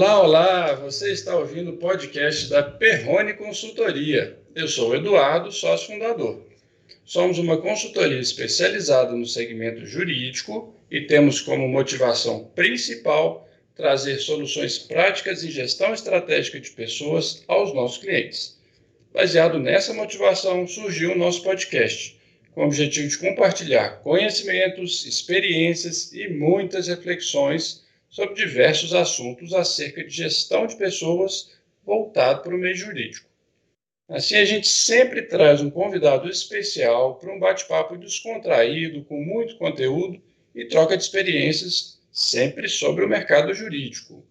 Olá, olá! Você está ouvindo o podcast da Perrone Consultoria. Eu sou o Eduardo, sócio fundador. Somos uma consultoria especializada no segmento jurídico e temos como motivação principal trazer soluções práticas em gestão estratégica de pessoas aos nossos clientes. Baseado nessa motivação, surgiu o nosso podcast, com o objetivo de compartilhar conhecimentos, experiências e muitas reflexões sobre diversos assuntos acerca de gestão de pessoas voltado para o meio jurídico. Assim, a gente sempre traz um convidado especial para um bate-papo descontraído, com muito conteúdo e troca de experiências, sempre sobre o mercado jurídico.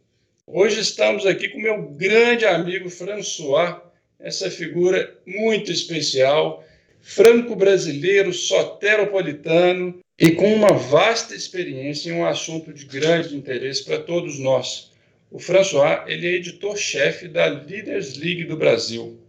Hoje estamos aqui com meu grande amigo François, essa figura muito especial, franco-brasileiro, soteropolitano, e com uma vasta experiência em um assunto de grande interesse para todos nós. O François ele é editor-chefe da Leaders League do Brasil.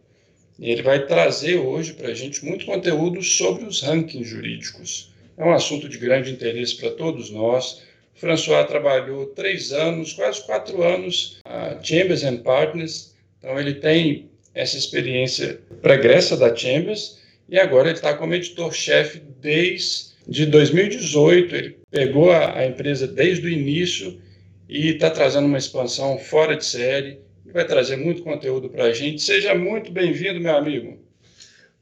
E ele vai trazer hoje para a gente muito conteúdo sobre os rankings jurídicos. É um assunto de grande interesse para todos nós. O François trabalhou três anos, quase quatro anos, a Chambers and Partners. Então, ele tem essa experiência pregressa da Chambers e agora ele está como editor-chefe desde de 2018. Ele pegou a, a empresa desde o início e está trazendo uma expansão fora de série. Vai trazer muito conteúdo para a gente. Seja muito bem-vindo, meu amigo.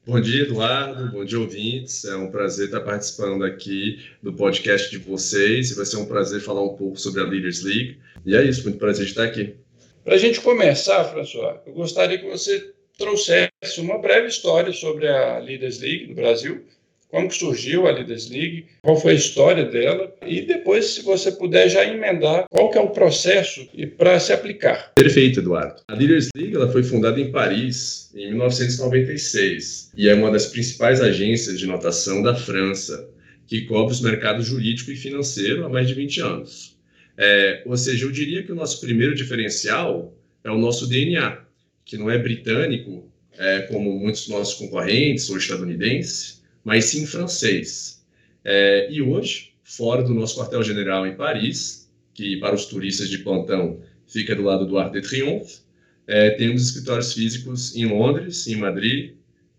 Bom dia, Eduardo. Bom dia, ouvintes. É um prazer estar participando aqui do podcast de vocês. Vai ser um prazer falar um pouco sobre a Leaders League. E é isso, muito prazer estar aqui. Para a gente começar, François, eu gostaria que você trouxesse uma breve história sobre a Leaders League no Brasil, como surgiu a Leaders League, qual foi a história dela e depois, se você puder já emendar, qual que é o processo para se aplicar. Perfeito, Eduardo. A Leaders League ela foi fundada em Paris em 1996 e é uma das principais agências de notação da França, que cobre os mercados jurídico e financeiro há mais de 20 anos. É, ou seja, eu diria que o nosso primeiro diferencial é o nosso DNA, que não é britânico, é, como muitos dos nossos concorrentes ou estadunidenses, mas sim francês. É, e hoje, fora do nosso quartel-general em Paris, que para os turistas de plantão fica do lado do Arc de Triomphe, é, temos escritórios físicos em Londres, em Madrid,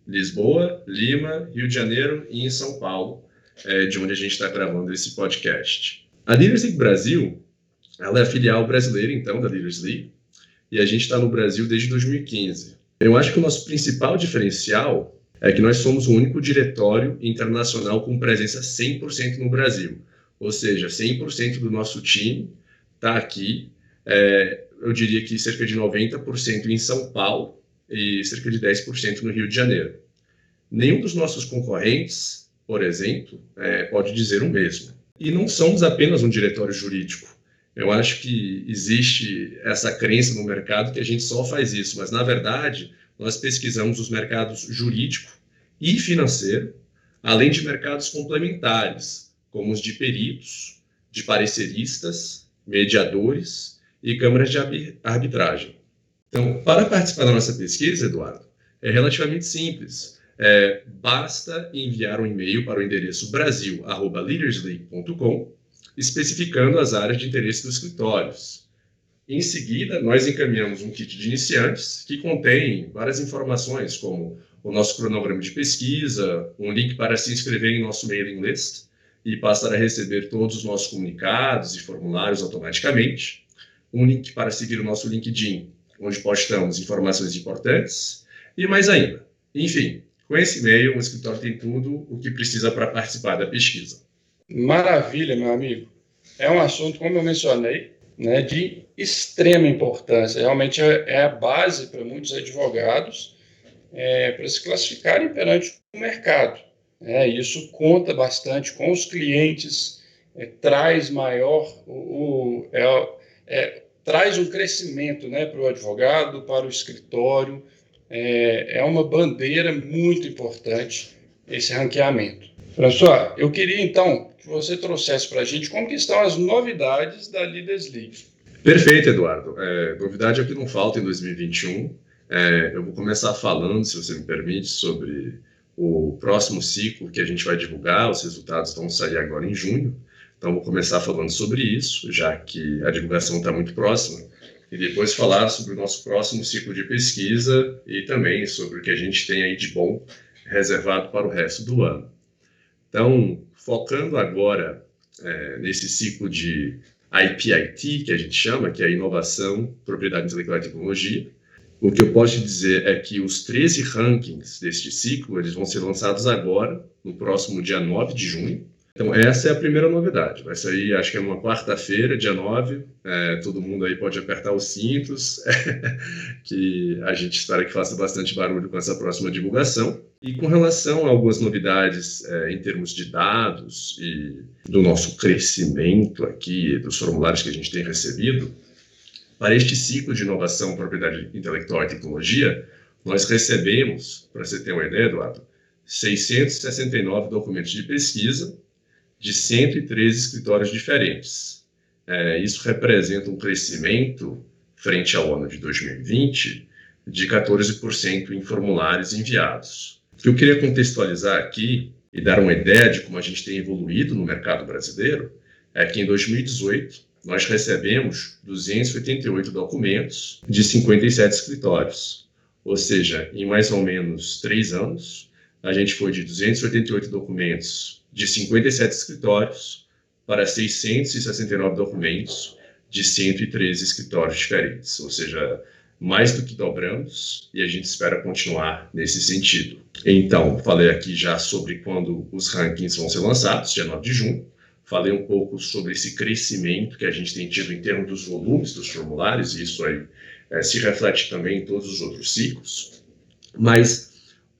Lisboa, Lima, Rio de Janeiro e em São Paulo, é, de onde a gente está gravando esse podcast. A Leaders League Brasil, ela é a filial brasileira, então, da Leaders League, e a gente está no Brasil desde 2015. Eu acho que o nosso principal diferencial é que nós somos o único diretório internacional com presença 100% no Brasil. Ou seja, 100% do nosso time está aqui. É, eu diria que cerca de 90% em São Paulo e cerca de 10% no Rio de Janeiro. Nenhum dos nossos concorrentes, por exemplo, é, pode dizer o mesmo. E não somos apenas um diretório jurídico. Eu acho que existe essa crença no mercado que a gente só faz isso, mas na verdade nós pesquisamos os mercados jurídico e financeiro, além de mercados complementares, como os de peritos, de pareceristas, mediadores e câmaras de arbitragem. Então, para participar da nossa pesquisa, Eduardo, é relativamente simples. É, basta enviar um e-mail para o endereço brasil.leadersleague.com, especificando as áreas de interesse dos escritórios, em seguida, nós encaminhamos um kit de iniciantes que contém várias informações, como o nosso cronograma de pesquisa, um link para se inscrever em nosso mailing list e passar a receber todos os nossos comunicados e formulários automaticamente, um link para seguir o nosso LinkedIn, onde postamos informações importantes, e mais ainda. Enfim, com esse e-mail, o escritório tem tudo o que precisa para participar da pesquisa. Maravilha, meu amigo. É um assunto, como eu mencionei, né, de extrema importância. Realmente é, é a base para muitos advogados é, para se classificarem perante o mercado. É, isso conta bastante com os clientes, é, traz maior o, o é, é, traz um crescimento né, para o advogado, para o escritório. É, é uma bandeira muito importante esse ranqueamento. François, eu queria então que você trouxesse para a gente como que estão as novidades da Leaders League. Perfeito, Eduardo. É, novidade é que não falta em 2021. É, eu vou começar falando, se você me permite, sobre o próximo ciclo que a gente vai divulgar. Os resultados vão sair agora em junho. Então, vou começar falando sobre isso, já que a divulgação está muito próxima. e depois falar sobre o nosso próximo ciclo de pesquisa e também sobre o que a gente tem aí de bom reservado para o resto do ano. Então, focando agora é, nesse ciclo de IPIT, que a gente chama, que é Inovação, Propriedade Intelectual e Tecnologia, o que eu posso dizer é que os 13 rankings deste ciclo eles vão ser lançados agora, no próximo dia 9 de junho, então, essa é a primeira novidade. Vai sair, acho que é uma quarta-feira, dia 9. É, todo mundo aí pode apertar os cintos, que a gente espera que faça bastante barulho com essa próxima divulgação. E com relação a algumas novidades é, em termos de dados e do nosso crescimento aqui, dos formulários que a gente tem recebido, para este ciclo de inovação, propriedade intelectual e tecnologia, nós recebemos, para você ter uma ideia, Eduardo, 669 documentos de pesquisa de 113 escritórios diferentes. É, isso representa um crescimento, frente ao ano de 2020, de 14% em formulários enviados. O que eu queria contextualizar aqui e dar uma ideia de como a gente tem evoluído no mercado brasileiro é que em 2018 nós recebemos 288 documentos de 57 escritórios. Ou seja, em mais ou menos três anos, a gente foi de 288 documentos de 57 escritórios para 669 documentos de 113 escritórios diferentes, ou seja, mais do que dobramos e a gente espera continuar nesse sentido. Então, falei aqui já sobre quando os rankings vão ser lançados, dia 9 de junho. Falei um pouco sobre esse crescimento que a gente tem tido em termos dos volumes dos formulários, e isso aí é, se reflete também em todos os outros ciclos. Mas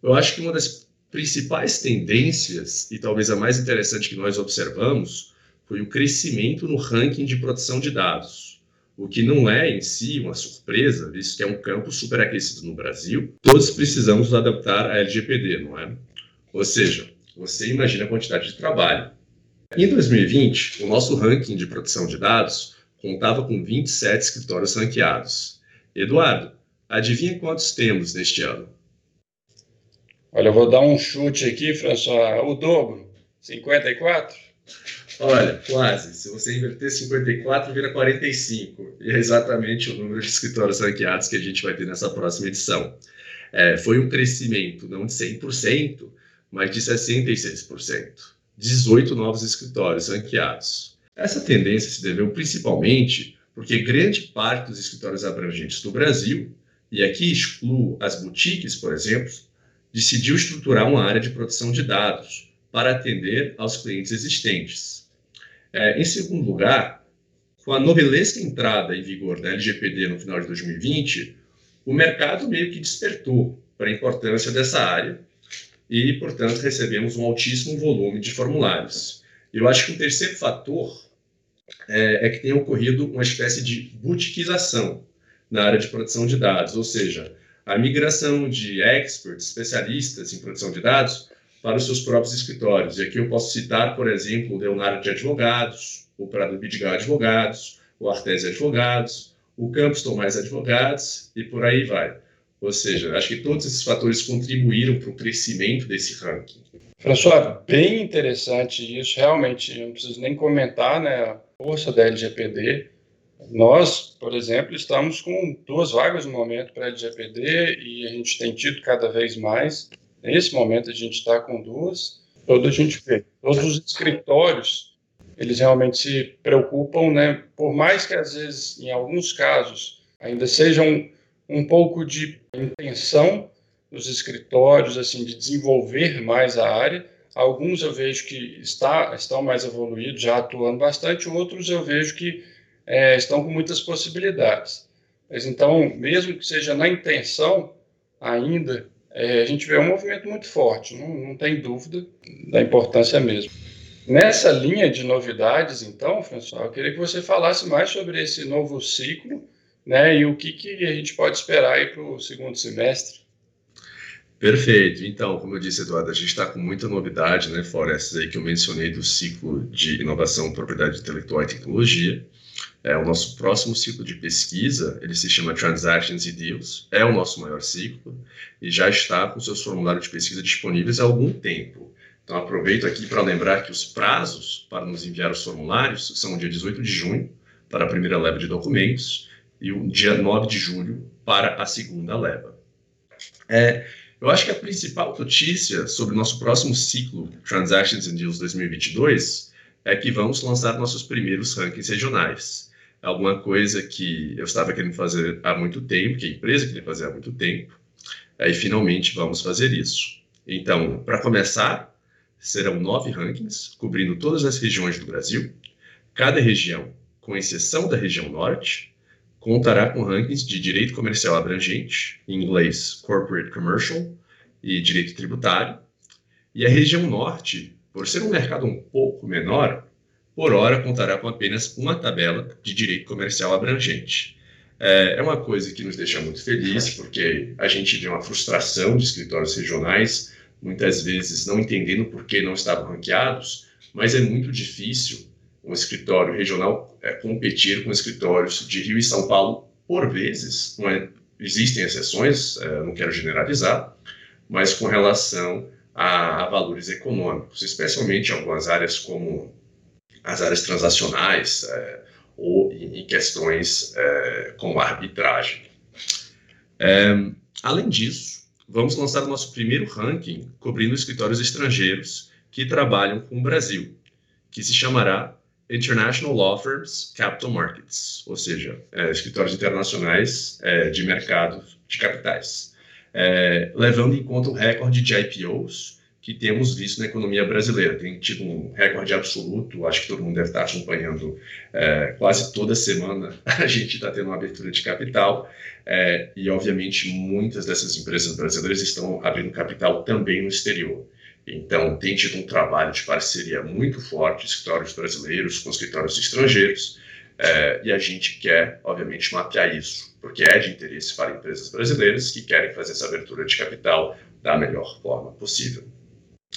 eu acho que uma das principais tendências, e talvez a mais interessante que nós observamos, foi o crescimento no ranking de proteção de dados, o que não é em si uma surpresa, visto que é um campo superaquecido no Brasil. Todos precisamos adaptar à LGPD, não é? Ou seja, você imagina a quantidade de trabalho. Em 2020, o nosso ranking de proteção de dados contava com 27 escritórios ranqueados. Eduardo, adivinha quantos temos neste ano? Olha, eu vou dar um chute aqui, François, o dobro, 54? Olha, quase. Se você inverter 54, vira 45. E é exatamente o número de escritórios ranqueados que a gente vai ter nessa próxima edição. É, foi um crescimento não de 100%, mas de 66%. 18 novos escritórios ranqueados. Essa tendência se deveu principalmente porque grande parte dos escritórios abrangentes do Brasil, e aqui excluo as boutiques, por exemplo, decidiu estruturar uma área de proteção de dados para atender aos clientes existentes. É, em segundo lugar, com a novelesca entrada em vigor da LGPD no final de 2020, o mercado meio que despertou para a importância dessa área e, portanto, recebemos um altíssimo volume de formulários. Eu acho que um terceiro fator é, é que tem ocorrido uma espécie de boutiquização na área de proteção de dados, ou seja, a migração de experts, especialistas em produção de dados, para os seus próprios escritórios. E aqui eu posso citar, por exemplo, o Leonardo de Advogados, o Prado Bidigal Advogados, o Artesi Advogados, o Campos Tomás Advogados e por aí vai. Ou seja, acho que todos esses fatores contribuíram para o crescimento desse ranking. François, bem interessante isso, realmente, eu não preciso nem comentar né, a força da LGPD, nós, por exemplo, estamos com duas vagas no momento para a LGPD e a gente tem tido cada vez mais. Nesse momento a gente está com duas. Todo a gente vê, todos os escritórios, eles realmente se preocupam, né? Por mais que às vezes, em alguns casos, ainda sejam um, um pouco de intenção dos escritórios, assim, de desenvolver mais a área. Alguns eu vejo que está, estão mais evoluídos, já atuando bastante. Outros eu vejo que é, estão com muitas possibilidades. Mas então, mesmo que seja na intenção, ainda, é, a gente vê um movimento muito forte, não, não tem dúvida da importância mesmo. Nessa linha de novidades, então, François, eu queria que você falasse mais sobre esse novo ciclo né, e o que, que a gente pode esperar para o segundo semestre. Perfeito. Então, como eu disse, Eduardo, a gente está com muita novidade, né, fora essas aí que eu mencionei do ciclo de inovação, propriedade intelectual e tecnologia. É, o nosso próximo ciclo de pesquisa, ele se chama Transactions e Deals, é o nosso maior ciclo e já está com seus formulários de pesquisa disponíveis há algum tempo. Então, aproveito aqui para lembrar que os prazos para nos enviar os formulários são o dia 18 de junho, para a primeira leva de documentos, e o dia 9 de julho para a segunda leva. É, eu acho que a principal notícia sobre o nosso próximo ciclo Transactions and Deals 2022 é que vamos lançar nossos primeiros rankings regionais. Alguma coisa que eu estava querendo fazer há muito tempo, que a empresa queria fazer há muito tempo, e finalmente vamos fazer isso. Então, para começar, serão nove rankings, cobrindo todas as regiões do Brasil. Cada região, com exceção da região norte, contará com rankings de direito comercial abrangente, em inglês Corporate Commercial, e direito tributário. E a região norte, por ser um mercado um pouco menor, por hora contará com apenas uma tabela de direito comercial abrangente. É, é uma coisa que nos deixa muito felizes, porque a gente vê uma frustração de escritórios regionais, muitas vezes não entendendo por que não estavam ranqueados, mas é muito difícil um escritório regional é, competir com escritórios de Rio e São Paulo por vezes. É, existem exceções, é, não quero generalizar, mas com relação a, a valores econômicos, especialmente algumas áreas como as áreas transacionais é, ou em, questões é, como arbitragem. É, além disso, vamos lançar o nosso primeiro ranking cobrindo escritórios estrangeiros que trabalham com o Brasil, que se chamará International Law Firms Capital Markets, ou seja, é, escritórios internacionais é, de mercado de capitais, é, levando em conta o recorde de IPOs que temos visto na economia brasileira. Tem tido um recorde absoluto, acho que todo mundo deve estar acompanhando é, quase toda semana. A gente está tendo uma abertura de capital é, e, obviamente, muitas dessas empresas brasileiras estão abrindo capital também no exterior. Então, tem tido um trabalho de parceria muito forte, escritórios brasileiros com escritórios estrangeiros, é, e a gente quer, obviamente, mapear isso, porque é de interesse para empresas brasileiras que querem fazer essa abertura de capital da melhor forma possível.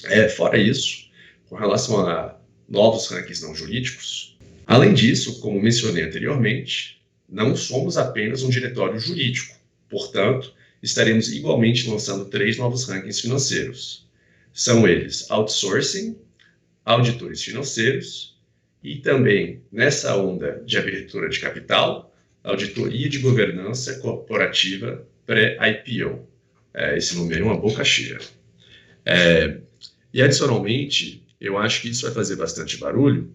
É, fora isso, com relação a novos rankings não jurídicos, além disso, como mencionei anteriormente, não somos apenas um diretório jurídico, portanto, estaremos igualmente lançando três novos rankings financeiros são eles outsourcing, auditores financeiros e também, nessa onda de abertura de capital, auditoria de governança corporativa pré-IPO. É, esse nome é uma boca cheia. É, e, adicionalmente, eu acho que isso vai fazer bastante barulho.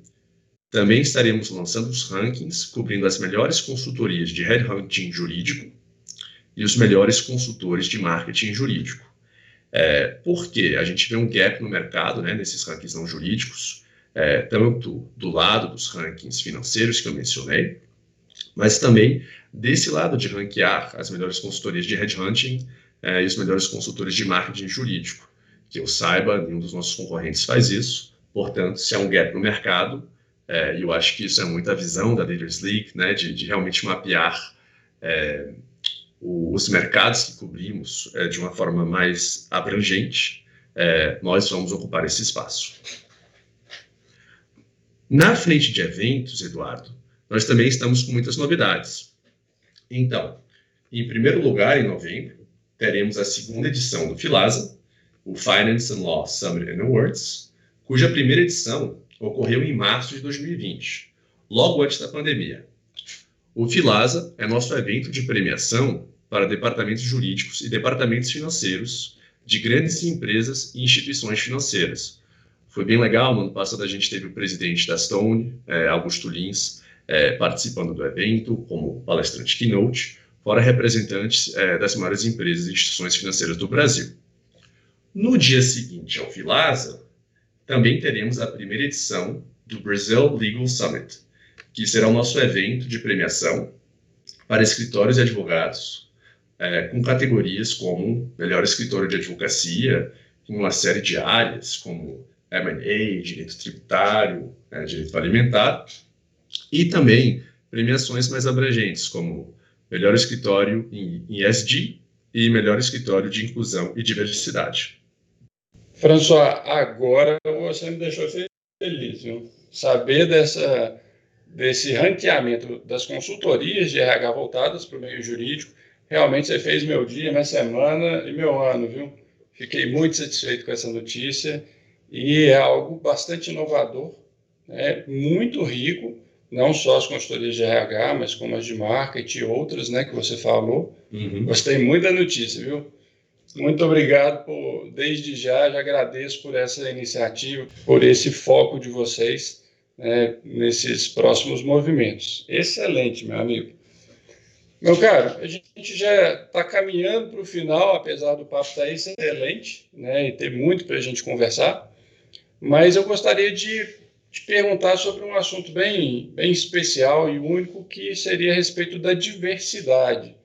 Também estaremos lançando os rankings cobrindo as melhores consultorias de headhunting jurídico e os melhores consultores de marketing jurídico. É, porque a gente vê um gap no mercado, né, nesses rankings não jurídicos, é, tanto do lado dos rankings financeiros que eu mencionei, mas também desse lado de ranquear as melhores consultorias de headhunting é, e os melhores consultores de marketing jurídico. Que eu saiba, nenhum dos nossos concorrentes faz isso, portanto, se há um gap no mercado, é, eu acho que isso é muita visão da Leaders League, né, de, de realmente mapear é, os mercados que cobrimos é, de uma forma mais abrangente, é, nós vamos ocupar esse espaço. Na frente de eventos, Eduardo, nós também estamos com muitas novidades. Então, em primeiro lugar, em novembro, teremos a segunda edição do FILASA, o Finance and Law Summit and Awards, cuja primeira edição ocorreu em março de 2020, logo antes da pandemia. O FILASA é nosso evento de premiação para departamentos jurídicos e departamentos financeiros de grandes empresas e instituições financeiras. Foi bem legal, no ano passado a gente teve o presidente da Stone, é, Augusto Lins, é, participando do evento como palestrante keynote, fora representantes é, das maiores empresas e instituições financeiras do Brasil. No dia seguinte ao Filasa, também teremos a primeira edição do Brazil Legal Summit, que será o nosso evento de premiação para escritórios e advogados é, com categorias como melhor escritório de advocacia, em uma série de áreas como M&A, direito tributário, né, direito alimentar, e também premiações mais abrangentes, como melhor escritório em, ESG e melhor escritório de inclusão e diversidade. François, agora você me deixou feliz, viu? Saber dessa, desse ranqueamento das consultorias de RH voltadas para o meio jurídico Realmente você fez meu dia, minha semana e meu ano, viu? Fiquei muito satisfeito com essa notícia e é algo bastante inovador, né? muito rico não só as consultorias de RH, mas como as de marketing e outras, né, que você falou. Uhum. Gostei muito da notícia, viu? Muito obrigado por, desde já, já agradeço por essa iniciativa, por esse foco de vocês né, nesses próximos movimentos. Excelente, meu amigo. Meu caro, a gente já está caminhando para o final, apesar do papo estar tá excelente, né, e ter muito para a gente conversar, mas eu gostaria de te perguntar sobre um assunto bem, bem especial e único, que seria a respeito da diversidade.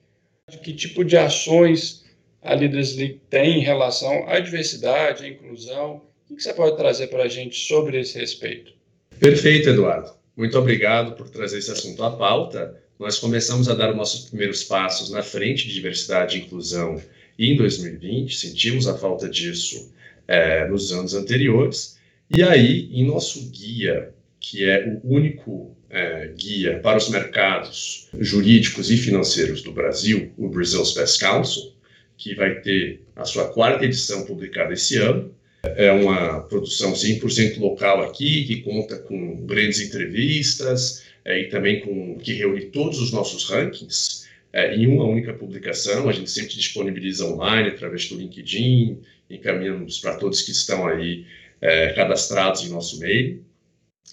De que tipo de ações a Leaders League tem em relação à diversidade, à inclusão? O que você pode trazer para a gente sobre esse respeito? Perfeito, Eduardo. Muito obrigado por trazer esse assunto à pauta. Nós começamos a dar os nossos primeiros passos na frente de diversidade e inclusão em 2020, sentimos a falta disso é, nos anos anteriores, e aí, em nosso guia, que é o único é, guia para os mercados jurídicos e financeiros do Brasil, o Brazil's Best Council, que vai ter a sua quarta edição publicada esse ano. É uma produção 100% local aqui, que conta com grandes entrevistas é, e também com que reúne todos os nossos rankings é, em uma única publicação. A gente sempre disponibiliza online através do LinkedIn, encaminhamos para todos que estão aí é, cadastrados em nosso meio.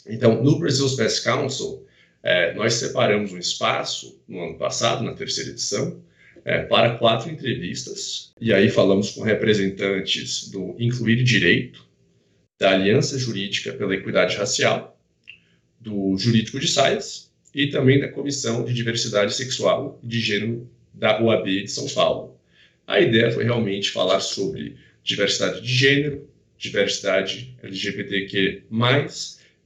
Então, no Brazil's Best Council, é, nós separamos um espaço no ano passado, na terceira edição, é, para quatro entrevistas, e aí falamos com representantes do Incluir Direito, da Aliança Jurídica pela Equidade Racial, do Jurídico de Saias e também da Comissão de Diversidade Sexual e de Gênero da UAB de São Paulo. A ideia foi realmente falar sobre diversidade de gênero, diversidade LGBTQ+,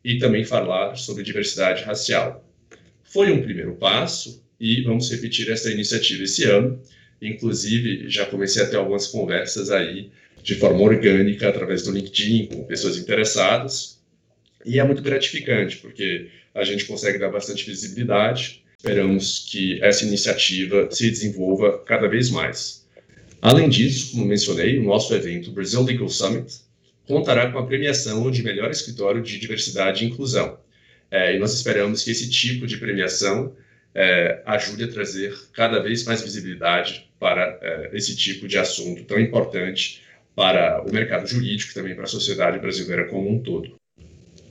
e também falar sobre diversidade racial. Foi um primeiro passo e vamos repetir essa iniciativa esse ano. Inclusive, já comecei a ter algumas conversas aí de forma orgânica através do LinkedIn com pessoas interessadas. E é muito gratificante, porque a gente consegue dar bastante visibilidade. Esperamos que essa iniciativa se desenvolva cada vez mais. Além disso, como mencionei, o nosso evento Brazil Legal Summit contará com a premiação de melhor escritório de diversidade e inclusão. É, e nós esperamos que esse tipo de premiação é, ajude a trazer cada vez mais visibilidade para é, esse tipo de assunto tão importante para o mercado jurídico e também para a sociedade brasileira como um todo.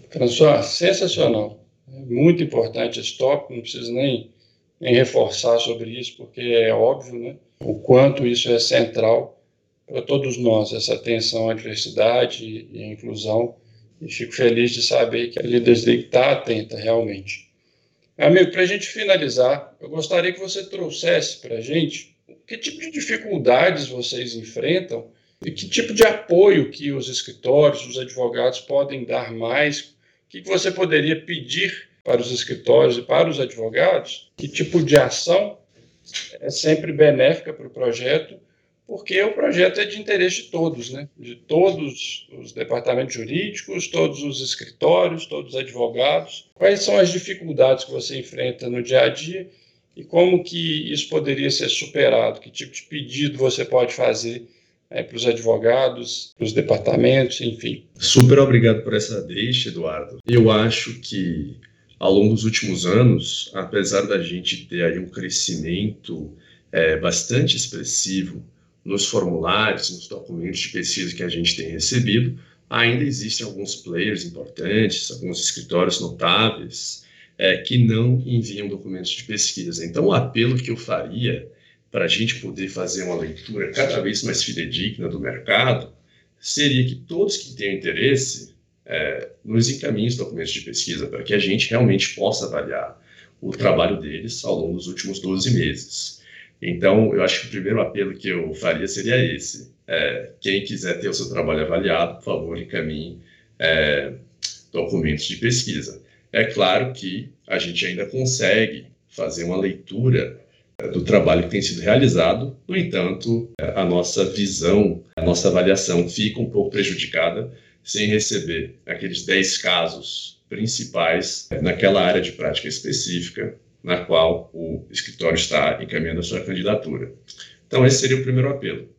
François, sensacional. Muito importante esse tópico, não preciso nem, nem reforçar sobre isso, porque é óbvio né, o quanto isso é central para todos nós, essa atenção à diversidade e à inclusão. E fico feliz de saber que a Leaders League está atenta realmente. Amigo, para a gente finalizar, eu gostaria que você trouxesse para a gente que tipo de dificuldades vocês enfrentam e que tipo de apoio que os escritórios, os advogados podem dar mais, o que você poderia pedir para os escritórios e para os advogados, que tipo de ação? É sempre benéfica para o projeto porque o projeto é de interesse de todos, né? de todos os departamentos jurídicos, todos os escritórios, todos os advogados. Quais são as dificuldades que você enfrenta no dia a dia e como que isso poderia ser superado? Que tipo de pedido você pode fazer né, para os advogados, para os departamentos, enfim? Super obrigado por essa deixa, Eduardo. Eu acho que ao longo dos últimos anos, apesar da gente ter aí um crescimento é, bastante expressivo nos formulários, nos documentos de pesquisa que a gente tem recebido, ainda existem alguns players importantes, alguns escritórios notáveis é, que não enviam documentos de pesquisa. Então, o apelo que eu faria para a gente poder fazer uma leitura cada vez mais fidedigna do mercado seria que todos que têm interesse é, nos encaminhem os documentos de pesquisa para que a gente realmente possa avaliar o trabalho deles ao longo dos últimos 12 meses. Então, eu acho que o primeiro apelo que eu faria seria esse. É, quem quiser ter o seu trabalho avaliado, por favor, encaminhe é, documentos de pesquisa. É claro que a gente ainda consegue fazer uma leitura é, do trabalho que tem sido realizado, no entanto, é, a nossa visão, a nossa avaliação fica um pouco prejudicada sem receber aqueles 10 casos principais é, naquela área de prática específica na qual o escritório está encaminhando a sua candidatura. Então, esse seria o primeiro apelo.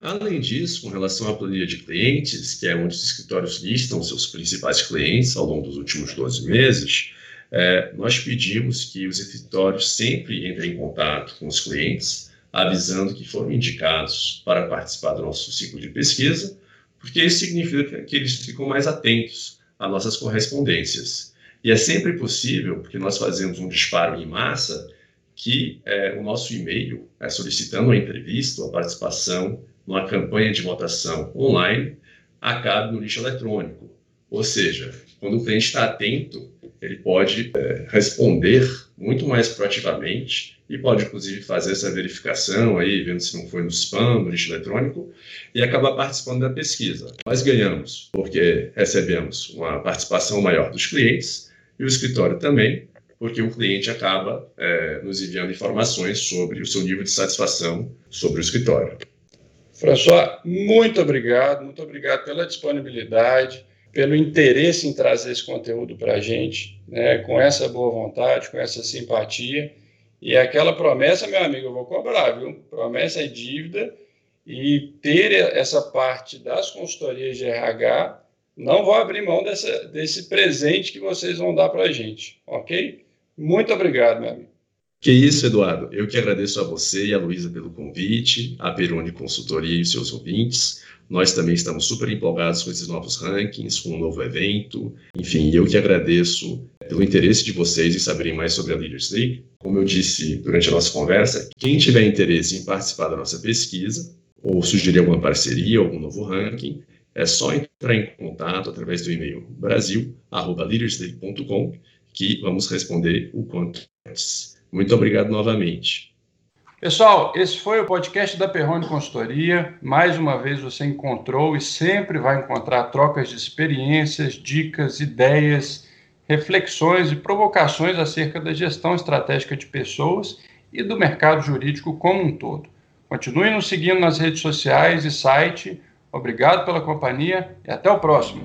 Além disso, com relação à planilha de clientes, que é onde os escritórios listam seus principais clientes ao longo dos últimos 12 meses, é, nós pedimos que os escritórios sempre entrem em contato com os clientes, avisando que foram indicados para participar do nosso ciclo de pesquisa, porque isso significa que eles ficam mais atentos às nossas correspondências. E é sempre possível, porque nós fazemos um disparo em massa, que é, o nosso e-mail, é, solicitando a entrevista, a participação numa campanha de votação online, acabe no lixo eletrônico. Ou seja, quando o cliente está atento, ele pode é, responder muito mais proativamente e pode, inclusive, fazer essa verificação aí, vendo se não foi no spam, no lixo eletrônico, e acabar participando da pesquisa. Nós ganhamos porque recebemos uma participação maior dos clientes e o escritório também, porque o cliente acaba é, nos enviando informações sobre o seu nível de satisfação sobre o escritório. François, muito obrigado, muito obrigado pela disponibilidade, pelo interesse em trazer esse conteúdo para a gente, né, com essa boa vontade, com essa simpatia. E aquela promessa, meu amigo, eu vou cobrar, viu? Promessa é dívida e ter essa parte das consultorias de RH, não vou abrir mão dessa, desse presente que vocês vão dar para a gente, ok? Muito obrigado, meu amigo. Que isso, Eduardo. Eu que agradeço a você e a Luísa pelo convite, a Peroni Consultoria e os seus ouvintes. Nós também estamos super empolgados com esses novos rankings, com um novo evento. Enfim, eu que agradeço pelo interesse de vocês em saberem mais sobre a Leaders League. Como eu disse durante a nossa conversa, quem tiver interesse em participar da nossa pesquisa ou sugerir alguma parceria, algum novo ranking, é só entrar em contato através do e-mail brasil@leadersleague.com que vamos responder o quanto antes. Muito obrigado novamente. Pessoal, esse foi o podcast da Perrone Consultoria. Mais uma vez você encontrou e sempre vai encontrar trocas de experiências, dicas, ideias, reflexões e provocações acerca da gestão estratégica de pessoas e do mercado jurídico como um todo. Continue nos seguindo nas redes sociais e site. Obrigado pela companhia e até o próximo.